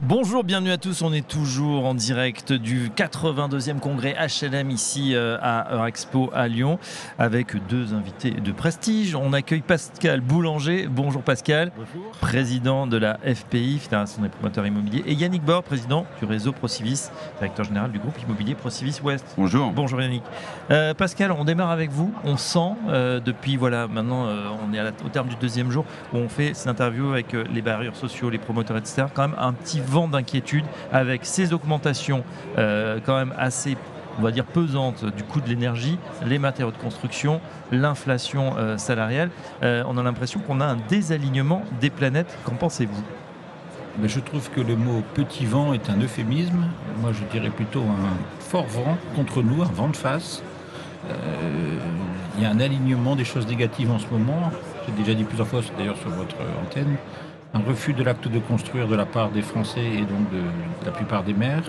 Bonjour, bienvenue à tous. On est toujours en direct du 82e congrès HLM ici euh, à Eurexpo à Lyon avec deux invités de prestige. On accueille Pascal Boulanger. Bonjour Pascal, Bonjour. président de la FPI, Fédération des promoteurs immobiliers, et Yannick Bord, président du réseau Procivis, directeur général du groupe immobilier Procivis Ouest. Bonjour. Bonjour Yannick. Euh, Pascal, on démarre avec vous. On sent euh, depuis, voilà, maintenant euh, on est à la- au terme du deuxième jour où on fait cette interview avec les barrières sociaux, les promoteurs, etc. Quand même un petit vent d'inquiétude avec ces augmentations euh, quand même assez on va dire pesantes du coût de l'énergie, les matériaux de construction, l'inflation euh, salariale. Euh, on a l'impression qu'on a un désalignement des planètes. Qu'en pensez-vous? Mais je trouve que le mot petit vent est un euphémisme. Moi, je dirais plutôt un fort vent contre nous, un vent de face. Il y a un alignement des choses négatives en ce moment. J'ai déjà dit plusieurs fois, d'ailleurs sur votre antenne, un refus de l'acte de construire de la part des Français et donc de, la plupart des maires.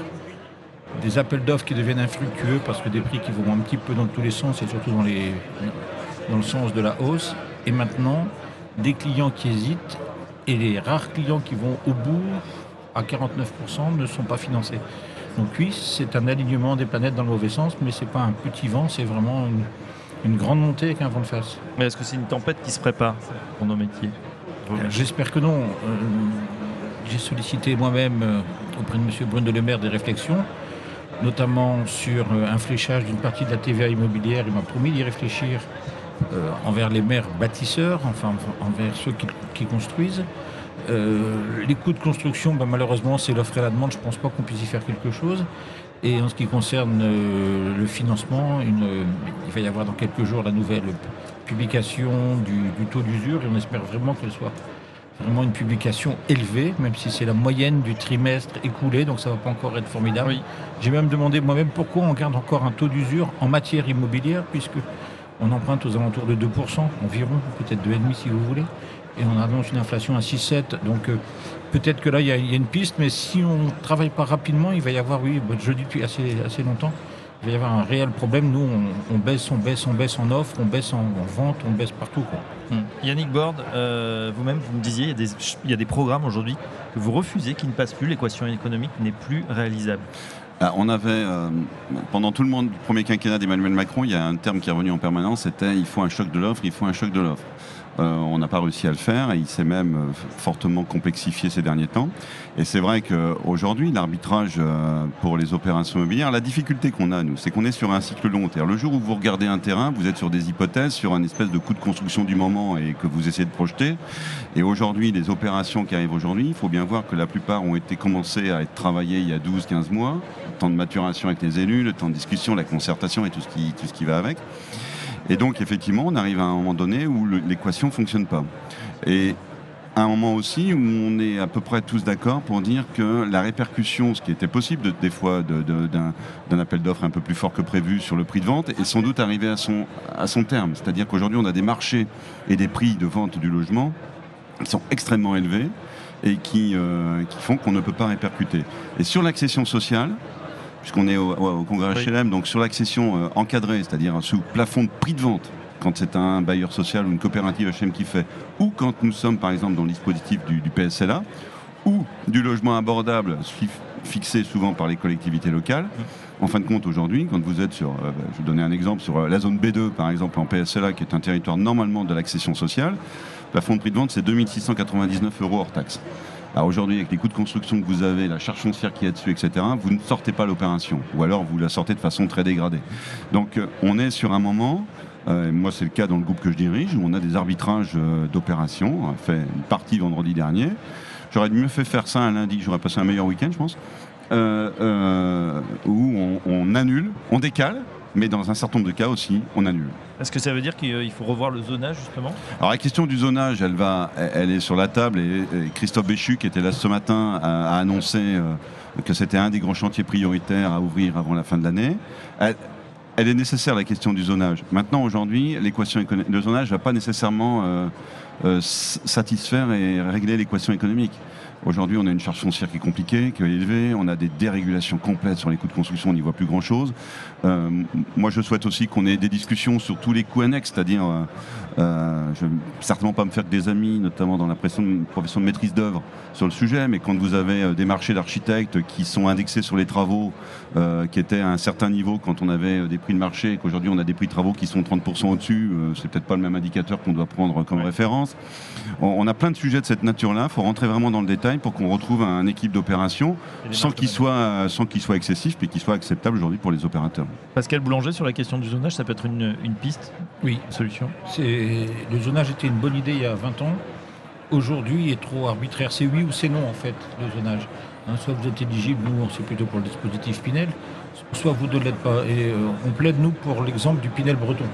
Des appels d'offres qui deviennent infructueux parce que des prix qui vont un petit peu dans tous les sens et surtout dans, le sens de la hausse. Et maintenant, des clients qui hésitent et les rares clients qui vont au bout à 49% ne sont pas financés. Donc oui, c'est un alignement des planètes dans le mauvais sens, mais c'est pas un petit c'est vraiment une, grande montée avec un vent de face. Mais Est-ce que c'est une tempête qui se prépare pour nos métiers? J'espère que non. Euh, J'ai sollicité moi-même euh, auprès de M. Bruno Le Maire des réflexions, notamment sur euh, un fléchage d'une partie de la TVA immobilière. Il m'a promis d'y réfléchir euh, envers les maires bâtisseurs, enfin envers ceux qui, construisent. Euh, les coûts de construction, ben, malheureusement, c'est l'offre et la demande. Je ne pense pas qu'on puisse y faire quelque chose. Et en ce qui concerne euh, le financement, une, euh, il va y avoir dans quelques jours la nouvelle publication du, du taux d'usure et on espère vraiment qu'elle soit vraiment une publication élevée, même si c'est la moyenne du trimestre écoulé, donc ça ne va pas encore être formidable. Oui. J'ai même demandé moi-même pourquoi on garde encore un taux d'usure en matière immobilière, puisque on emprunte aux alentours de 2% environ, peut-être 2,5% si vous voulez, et on annonce une inflation à 6,7%. Donc euh, peut-être que là, il y, a- il y a une piste, mais si on ne travaille pas rapidement, il va y avoir, oui, bah, je le dis depuis assez, assez longtemps, il va y avoir un réel problème. Nous, on, on baisse, on baisse, on baisse en offre, on baisse en, en vente, on baisse partout. quoi. Hmm. Yannick Bord, euh, vous-même, vous me disiez, il y a des, il y a des programmes aujourd'hui que vous refusez, qui ne passent plus, l'équation économique n'est plus réalisable. Ah, on avait, euh, pendant tout le monde, le premier quinquennat d'Emmanuel Macron, il y a un terme qui est revenu en permanence, c'était il faut un choc de l'offre, il faut un choc de l'offre. Euh, on n'a pas réussi à le faire et il s'est même euh, fortement complexifié ces derniers temps. Et c'est vrai qu'aujourd'hui, l'arbitrage euh, pour les opérations immobilières, la difficulté qu'on a, nous, c'est qu'on est sur un cycle long. C'est-à-dire, le jour où vous regardez un terrain, vous êtes sur des hypothèses, sur un espèce de coût de construction du moment et que vous essayez de projeter. Et aujourd'hui, les opérations qui arrivent aujourd'hui, il faut bien voir que la plupart ont été commencées à être travaillées il y a 12-15 mois. Le temps de maturation avec les élus, le temps de discussion, la concertation et tout ce qui, tout ce qui va avec. Et donc, effectivement, on arrive à un moment donné où l'équation ne fonctionne pas. Et à un moment aussi où on est à peu près tous d'accord pour dire que la répercussion, ce qui était possible de- des fois d'un appel d'offres un peu plus fort que prévu sur le prix de vente, est sans doute arrivé à son, à son terme. C'est-à-dire qu'aujourd'hui, on a des marchés et des prix de vente du logement qui sont extrêmement élevés et qui, euh, qui font qu'on ne peut pas répercuter. Et sur l'accession sociale, puisqu'on est au, congrès Oui. HLM, donc sur l'accession euh, encadrée, c'est-à-dire sous plafond de prix de vente, quand c'est un bailleur social ou une coopérative HLM qui fait, ou quand nous sommes par exemple dans le dispositif du, du PSLA, ou du logement abordable fi- fixé souvent par les collectivités locales. En fin de compte, aujourd'hui, quand vous êtes sur, euh, je vais donner un exemple, sur euh, la zone B2, par exemple, en PSLA, qui est un territoire normalement de l'accession sociale, le plafond de prix de vente, c'est 2699 euros hors taxe. Alors aujourd'hui, avec les coûts de construction que vous avez, la charge foncière qui est dessus, etc., vous ne sortez pas l'opération. Ou alors vous la sortez de façon très dégradée. Donc euh, on est sur un moment, euh, moi c'est le cas dans le groupe que je dirige, où on a des arbitrages euh, d'opérations. On a fait une partie vendredi dernier. J'aurais mieux fait faire ça un lundi, j'aurais passé un meilleur week-end, je pense. Euh, où on annule, on décale, mais dans un certain nombre de cas aussi, on annule. Est-ce que ça veut dire qu'il faut revoir le zonage justement? Alors la question du zonage, elle va, elle est sur la table et, et Christophe Béchu, qui était là ce matin, a, a annoncé euh, que c'était un des grands chantiers prioritaires à ouvrir avant la fin de l'année. Elle, est nécessaire la question du zonage. Maintenant, aujourd'hui, l'équation le zonage ne va pas nécessairement euh, euh, satisfaire et régler l'équation économique. Aujourd'hui, on a une charge foncière qui est compliquée, qui est élevée. On a des dérégulations complètes sur les coûts de construction. On n'y voit plus grand-chose. Euh, moi, je souhaite aussi qu'on ait des discussions sur tous les coûts annexes, c'est-à-dire, je ne vais certainement pas me faire des amis, notamment dans la profession de maîtrise d'œuvre sur le sujet, mais quand vous avez des marchés d'architectes qui sont indexés sur les travaux, qui étaient à un certain niveau quand on avait des prix de marché, et qu'aujourd'hui on a des prix de travaux qui sont 30% au-dessus, c'est peut-être pas le même indicateur qu'on doit prendre comme référence. On, a plein de sujets de cette nature-là. Il faut rentrer vraiment dans le détail pour qu'on retrouve un équipe d'opération sans qu'il soit, sans qu'il soit excessif, mais qu'il soit acceptable aujourd'hui pour les opérateurs. Pascal Boulanger, sur la question du zonage, ça peut être une, piste Oui. Une solution? Le zonage était une bonne idée il y a 20 ans. Aujourd'hui, il est trop arbitraire. C'est oui ou c'est non, en fait, le zonage. Hein, soit vous êtes éligible, nous, c'est plutôt pour le dispositif Pinel, soit vous ne l'êtes pas. Et euh, on plaide, nous, pour l'exemple du Pinel breton.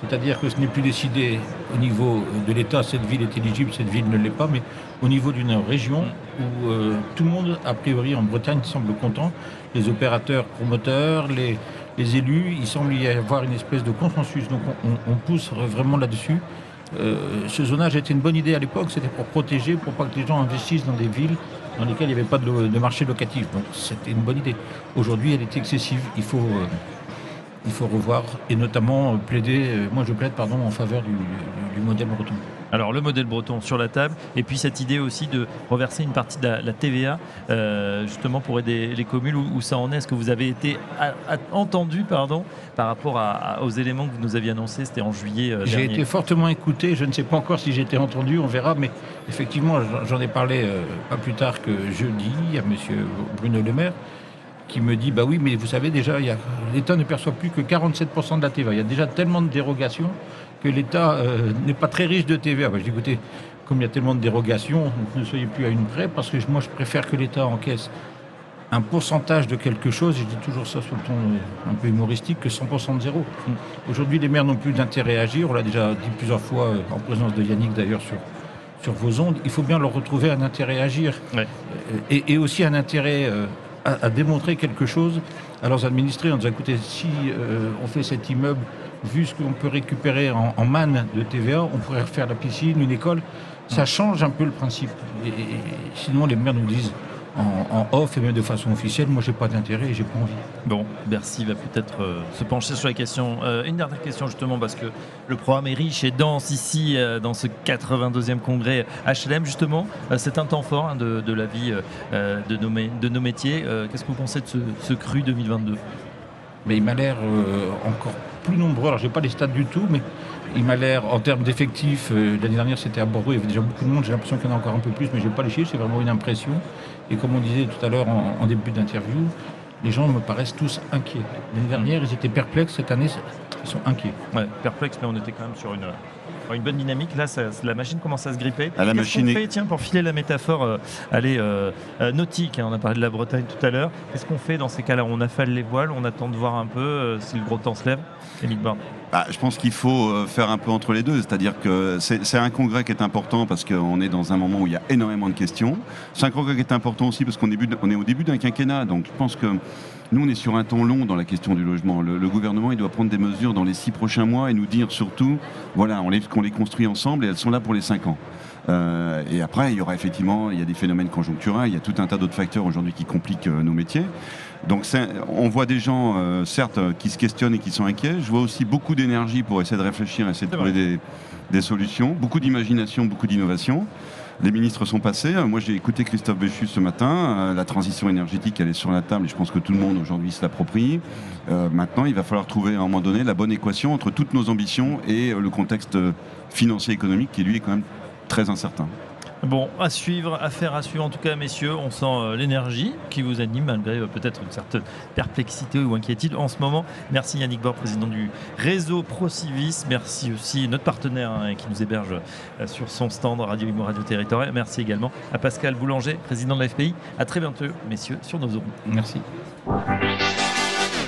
C'est-à-dire que ce n'est plus décidé au niveau de l'État, cette ville est éligible, cette ville ne l'est pas, mais au niveau d'une région où euh, tout le monde, a priori en Bretagne, semble content. Les opérateurs, promoteurs, les, élus, il semble y avoir une espèce de consensus. Donc on, pousse vraiment là-dessus. Euh, ce zonage était une bonne idée à l'époque, c'était pour protéger, pour pas que les gens investissent dans des villes dans lesquelles il n'y avait pas de, marché locatif. Donc c'était une bonne idée. Aujourd'hui, elle est excessive. Il faut. Euh, il faut revoir et notamment euh, plaider, euh, moi je plaide pardon, en faveur du, modèle breton. Alors le modèle breton sur la table et puis cette idée aussi de reverser une partie de la, TVA euh, justement pour aider les communes où, ça en est? Est-ce que vous avez été entendu pardon, par rapport aux éléments que vous nous aviez annoncés? C'était en juillet J'ai été fortement écouté, je ne sais pas encore si j'ai été entendu, on verra, mais effectivement j'en ai parlé pas plus tard que jeudi à M. Bruno Le Maire qui me dit bah oui, mais vous savez déjà, l'État ne perçoit plus que 47% de la TVA. Il y a déjà tellement de dérogations que l'État euh, n'est pas très riche de TVA. Bah, je dis écoutez, comme il y a tellement de dérogations, ne soyez plus à une près, parce que moi je préfère que l'État encaisse un pourcentage de quelque chose, et je dis toujours ça sur le ton euh, un peu humoristique, que 100% de zéro. Aujourd'hui, les maires n'ont plus d'intérêt à agir. On l'a déjà dit plusieurs fois, euh, en présence de Yannick d'ailleurs, sur, sur vos ondes. Il faut bien leur retrouver un intérêt à agir. Et, aussi un intérêt à, démontrer quelque chose à leurs administrés en disant écoutez, si euh, on fait cet immeuble, vu ce qu'on peut récupérer en, manne de TVA, on pourrait refaire la piscine, une école. Ça change un peu le principe. et sinon, les maires nous disent en, off et même de façon officielle, moi j'ai pas d'intérêt et j'ai pas envie. Bon, Bercy va peut-être euh, se pencher sur la question. Euh, une dernière question justement parce que le programme est riche et dense ici euh, dans ce 82e congrès HLM justement. c'est un temps fort hein, de, la vie de, nos, de, nos, métiers. Qu'est-ce que vous pensez de ce, ce cru 2022 Mais il m'a l'air encore plus nombreux. Alors j'ai pas les stats du tout, mais il m'a l'air, en termes d'effectifs, l'année dernière c'était à Bordeaux, il y avait déjà beaucoup de monde, j'ai l'impression qu'il y en a encore un peu plus, mais je n'ai pas les chiffres, c'est vraiment une impression. Et comme on disait tout à l'heure en, début d'interview, les gens me paraissent tous inquiets. L'année dernière, ils étaient perplexes, cette année, ils sont inquiets. Ouais, perplexes, mais on était quand même sur une, une bonne dynamique. Là, la machine commence à se gripper. À la machine fait, tiens, pour filer la métaphore euh, allez, euh, euh, nautique, hein, on a parlé de la Bretagne tout à l'heure. Qu'est-ce qu'on fait dans ces cas-là? On affale les voiles, on attend de voir un peu si le gros temps se lève. Émile bah, je pense qu'il faut faire un peu entre les deux, c'est-à-dire que c'est un congrès qui est important parce qu'on est dans un moment où il y a énormément de questions. C'est un congrès qui est important aussi parce qu'on est au début d'un quinquennat, donc je pense que nous, on est sur un temps long dans la question du logement. Le, gouvernement, il doit prendre des mesures dans les six prochains mois et nous dire surtout, voilà, on les, qu'on les construit ensemble et elles sont là pour les cinq ans. Euh, et après, il y aura effectivement, il y a des phénomènes conjoncturels, il y a tout un tas d'autres facteurs aujourd'hui qui compliquent euh, nos métiers. Donc on voit des gens, euh, certes, qui se questionnent et qui sont inquiets. Je vois aussi beaucoup d'énergie pour essayer de réfléchir, essayer de trouver des, des, solutions, beaucoup d'imagination, beaucoup d'innovation. Les ministres sont passés. Euh, moi, j'ai écouté Christophe Béchu ce matin. Euh, la transition énergétique, elle est sur la table et je pense que tout le monde aujourd'hui se l'approprie. Euh, maintenant, il va falloir trouver à un moment donné la bonne équation entre toutes nos ambitions et le contexte financier économique qui, lui, est quand même très incertain. Bon, à suivre, affaire à suivre en tout cas, messieurs. On sent euh, l'énergie qui vous anime malgré euh, peut-être une certaine perplexité ou inquiétude en ce moment. Merci Yannick Bord, président du réseau ProCivis. Merci aussi notre partenaire hein, qui nous héberge euh, sur son stand Radio Imo Radio Territoire. Merci également à Pascal Boulanger, président de la FPI. À très bientôt, messieurs, sur nos ondes. Merci.